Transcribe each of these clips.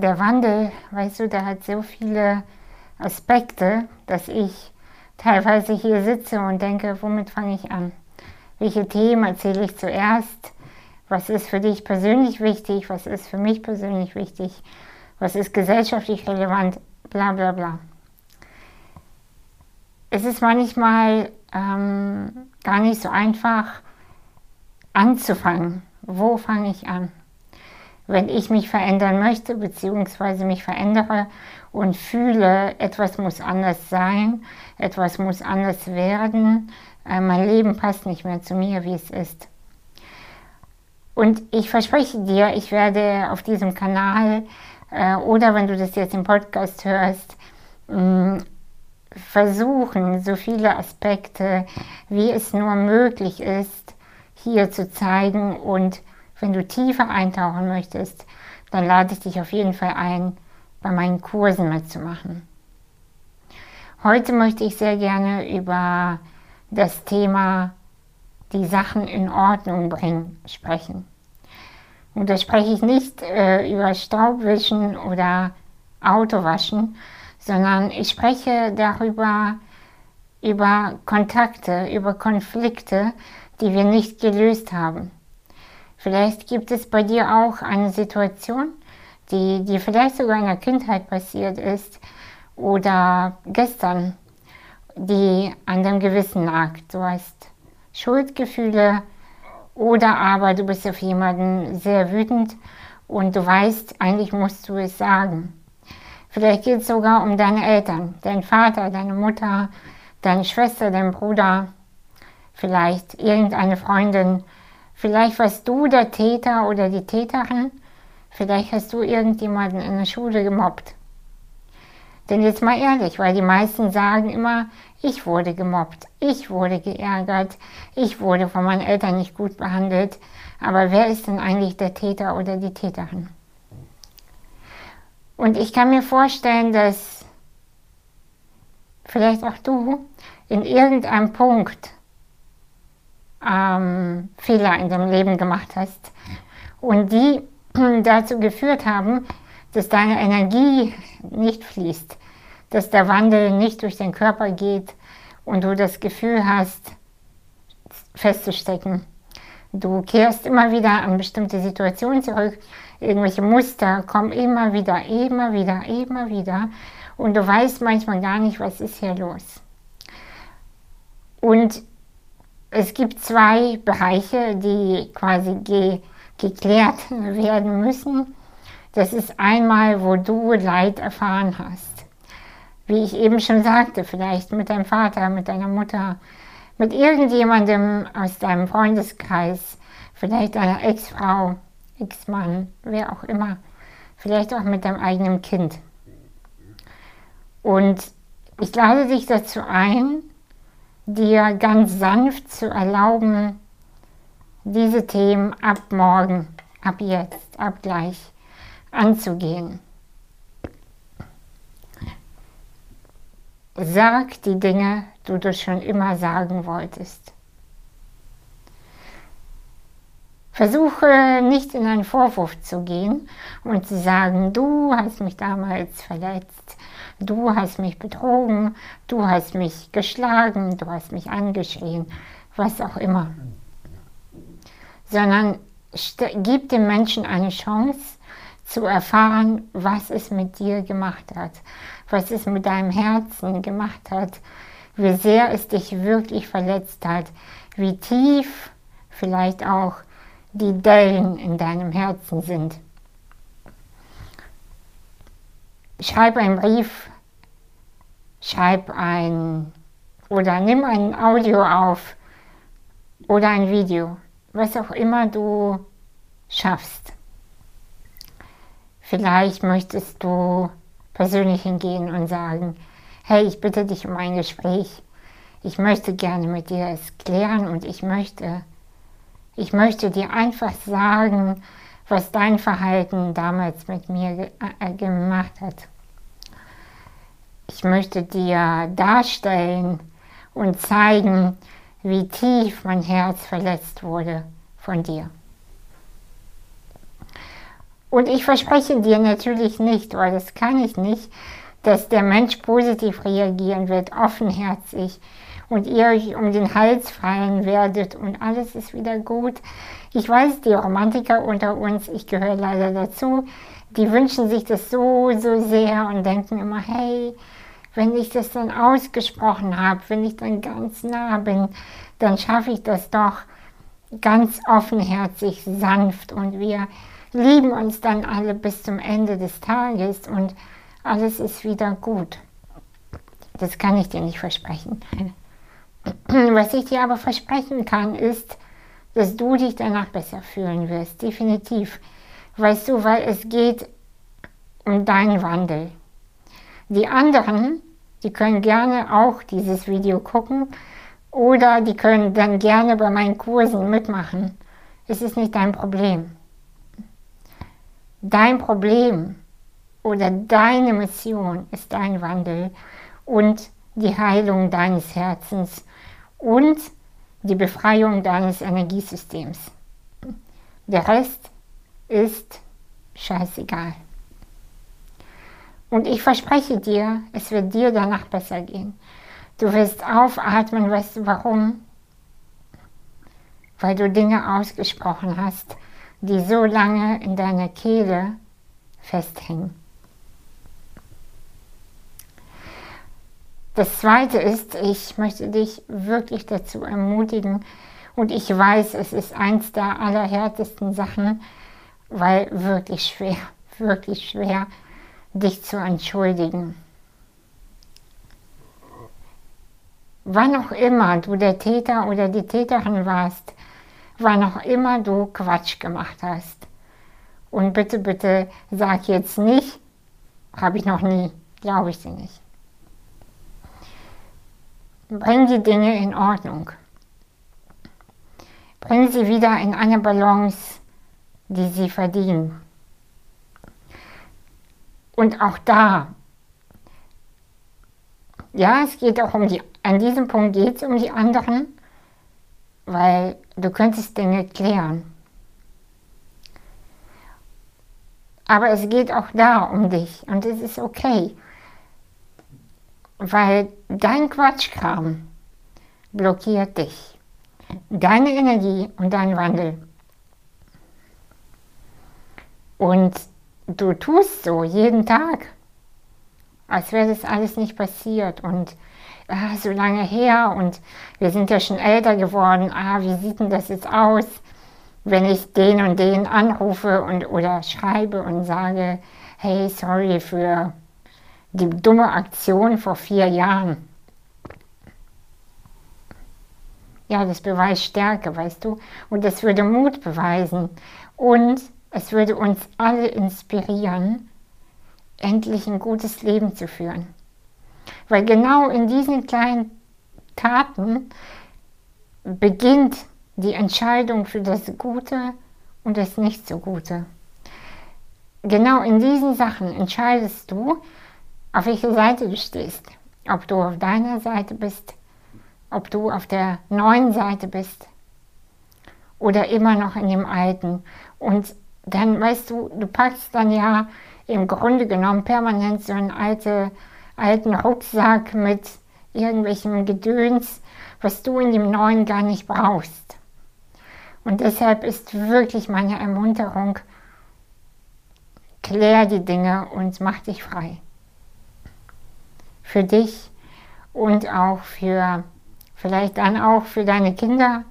der Wandel, weißt du, der hat so viele Aspekte, dass ich teilweise hier sitze und denke, womit fange ich an? Welche Themen erzähle ich zuerst? Was ist für dich persönlich wichtig? Was ist für mich persönlich wichtig? Was ist gesellschaftlich relevant? Bla bla bla. Es ist manchmal ähm, gar nicht so einfach anzufangen. Wo fange ich an? Wenn ich mich verändern möchte, beziehungsweise mich verändere und fühle, etwas muss anders sein, etwas muss anders werden, äh, mein Leben passt nicht mehr zu mir, wie es ist. Und ich verspreche dir, ich werde auf diesem Kanal äh, oder wenn du das jetzt im Podcast hörst, mh, versuchen, so viele Aspekte, wie es nur möglich ist, hier zu zeigen. Und wenn du tiefer eintauchen möchtest, dann lade ich dich auf jeden Fall ein, bei meinen Kursen mitzumachen. Heute möchte ich sehr gerne über das Thema die Sachen in Ordnung bringen sprechen. Und da spreche ich nicht äh, über Staubwischen oder Autowaschen, sondern ich spreche darüber, über Kontakte, über Konflikte, die wir nicht gelöst haben. Vielleicht gibt es bei dir auch eine Situation, die, die vielleicht sogar in der Kindheit passiert ist oder gestern, die an deinem Gewissen lag. Du hast Schuldgefühle oder aber du bist auf jemanden sehr wütend und du weißt, eigentlich musst du es sagen. Vielleicht geht es sogar um deine Eltern, deinen Vater, deine Mutter, deine Schwester, deinen Bruder, vielleicht irgendeine Freundin. Vielleicht warst du der Täter oder die Täterin. Vielleicht hast du irgendjemanden in der Schule gemobbt. Denn jetzt mal ehrlich, weil die meisten sagen immer, ich wurde gemobbt, ich wurde geärgert, ich wurde von meinen Eltern nicht gut behandelt. Aber wer ist denn eigentlich der Täter oder die Täterin? Und ich kann mir vorstellen, dass vielleicht auch du in irgendeinem Punkt ähm, Fehler in deinem Leben gemacht hast und die dazu geführt haben, dass deine Energie nicht fließt, dass der Wandel nicht durch den Körper geht und du das Gefühl hast, festzustecken. Du kehrst immer wieder an bestimmte Situationen zurück, irgendwelche Muster kommen immer wieder, immer wieder, immer wieder und du weißt manchmal gar nicht, was ist hier los. Und es gibt zwei Bereiche, die quasi ge geklärt werden müssen. Das ist einmal, wo du Leid erfahren hast. Wie ich eben schon sagte, vielleicht mit deinem Vater, mit deiner Mutter, mit irgendjemandem aus deinem Freundeskreis, vielleicht deiner Ex-Frau, Ex-Mann, wer auch immer, vielleicht auch mit deinem eigenen Kind. Und ich lade dich dazu ein, dir ganz sanft zu erlauben, diese Themen ab morgen, ab jetzt, ab gleich anzugehen. Sag die Dinge, die du schon immer sagen wolltest. Versuche nicht in einen Vorwurf zu gehen und zu sagen, du hast mich damals verletzt, du hast mich betrogen, du hast mich geschlagen, du hast mich angeschrien, was auch immer. Sondern gib dem Menschen eine Chance zu erfahren, was es mit dir gemacht hat, was es mit deinem Herzen gemacht hat, wie sehr es dich wirklich verletzt hat, wie tief vielleicht auch die Dellen in deinem Herzen sind. Schreib einen Brief, schreib ein oder nimm ein Audio auf oder ein Video, was auch immer du schaffst. Vielleicht möchtest du persönlich hingehen und sagen, hey, ich bitte dich um ein Gespräch. Ich möchte gerne mit dir es klären und ich möchte, ich möchte dir einfach sagen, was dein Verhalten damals mit mir ge äh, gemacht hat. Ich möchte dir darstellen und zeigen, wie tief mein Herz verletzt wurde von dir. Und ich verspreche dir natürlich nicht, weil das kann ich nicht, dass der Mensch positiv reagieren wird, offenherzig und ihr euch um den Hals fallen werdet und alles ist wieder gut. Ich weiß, die Romantiker unter uns, ich gehöre leider dazu, die wünschen sich das so, so sehr und denken immer, hey, wenn ich das dann ausgesprochen habe, wenn ich dann ganz nah bin, dann schaffe ich das doch ganz offenherzig, sanft und wir lieben uns dann alle bis zum Ende des Tages und alles ist wieder gut. Das kann ich dir nicht versprechen. Was ich dir aber versprechen kann, ist, dass du dich danach besser fühlen wirst, definitiv. Weißt du, weil es geht um deinen Wandel. Die anderen, die können gerne auch dieses Video gucken oder die können dann gerne bei meinen Kursen mitmachen. Es ist nicht dein Problem. Dein Problem oder deine Mission ist dein Wandel und die Heilung deines Herzens und die Befreiung deines Energiesystems. Der Rest ist scheißegal. Und ich verspreche dir, es wird dir danach besser gehen. Du wirst aufatmen, weißt du warum? Weil du Dinge ausgesprochen hast, die so lange in deiner Kehle festhängen. Das Zweite ist, ich möchte dich wirklich dazu ermutigen, und ich weiß, es ist eins der allerhärtesten Sachen, weil wirklich schwer, wirklich schwer, dich zu entschuldigen. Wann auch immer du der Täter oder die Täterin warst, wann auch immer du Quatsch gemacht hast. Und bitte, bitte sag jetzt nicht, habe ich noch nie, glaube ich sie nicht. Bring die Dinge in Ordnung. Bring sie wieder in eine Balance, die sie verdienen. Und auch da, ja, es geht auch um die, an diesem Punkt geht es um die anderen, weil du könntest Dinge klären. Aber es geht auch da um dich und es ist okay, weil dein Quatschkram blockiert dich, deine Energie und dein Wandel. Und du tust so jeden Tag, als wäre das alles nicht passiert. Und ah, so lange her. Und wir sind ja schon älter geworden, ah, wie sieht denn das jetzt aus, wenn ich den und den anrufe und, oder schreibe und sage, hey, sorry für die dumme Aktion vor vier Jahren. Ja, das beweist Stärke, weißt du, und das würde Mut beweisen und es würde uns alle inspirieren, endlich ein gutes Leben zu führen. Weil genau in diesen kleinen Taten beginnt die Entscheidung für das Gute und das Nicht so Gute. Genau in diesen Sachen entscheidest du, auf welche Seite du stehst. Ob du auf deiner Seite bist, ob du auf der neuen Seite bist oder immer noch in dem alten. Und dann weißt du, du packst dann ja im Grunde genommen permanent so einen alte, alten Rucksack mit irgendwelchem Gedöns, was du in dem neuen gar nicht brauchst. Und deshalb ist wirklich meine Ermunterung, klär die Dinge und mach dich frei. Für dich und auch für, vielleicht dann auch für deine Kinder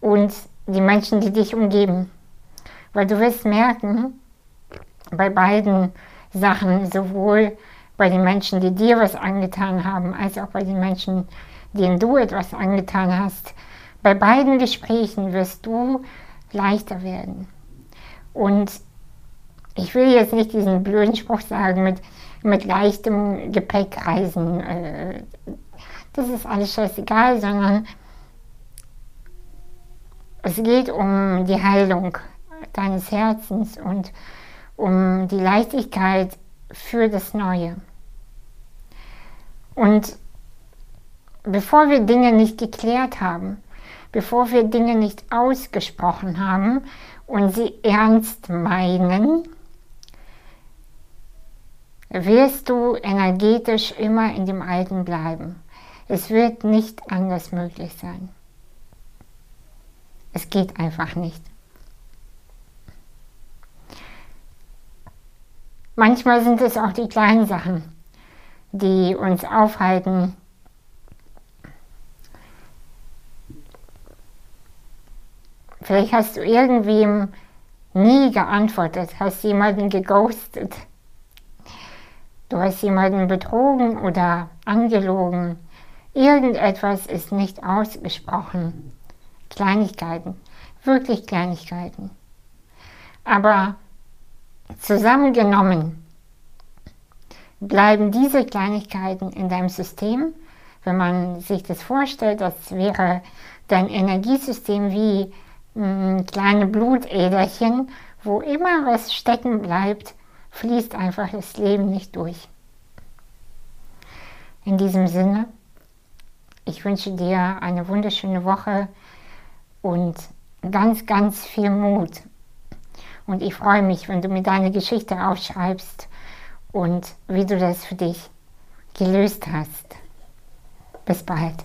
und die Menschen, die dich umgeben. Weil du wirst merken, bei beiden Sachen, sowohl bei den Menschen, die dir was angetan haben, als auch bei den Menschen, denen du etwas angetan hast, bei beiden Gesprächen wirst du leichter werden. Und ich will jetzt nicht diesen blöden Spruch sagen mit, mit leichtem Gepäck reisen. Äh, das ist alles scheißegal, sondern es geht um die Heilung deines Herzens und um die Leichtigkeit für das Neue. Und bevor wir Dinge nicht geklärt haben, bevor wir Dinge nicht ausgesprochen haben und sie ernst meinen, wirst du energetisch immer in dem Alten bleiben. Es wird nicht anders möglich sein. Es geht einfach nicht. Manchmal sind es auch die kleinen Sachen, die uns aufhalten, Vielleicht hast du irgendwem nie geantwortet, hast jemanden geghostet. Du hast jemanden betrogen oder angelogen. Irgendetwas ist nicht ausgesprochen. Kleinigkeiten, wirklich Kleinigkeiten. Aber zusammengenommen bleiben diese Kleinigkeiten in deinem System. Wenn man sich das vorstellt, das wäre dein Energiesystem wie kleine Blutäderchen, wo immer was stecken bleibt, fließt einfach das Leben nicht durch. In diesem Sinne, ich wünsche dir eine wunderschöne Woche und ganz, ganz viel Mut. Und ich freue mich, wenn du mir deine Geschichte aufschreibst und wie du das für dich gelöst hast. Bis bald.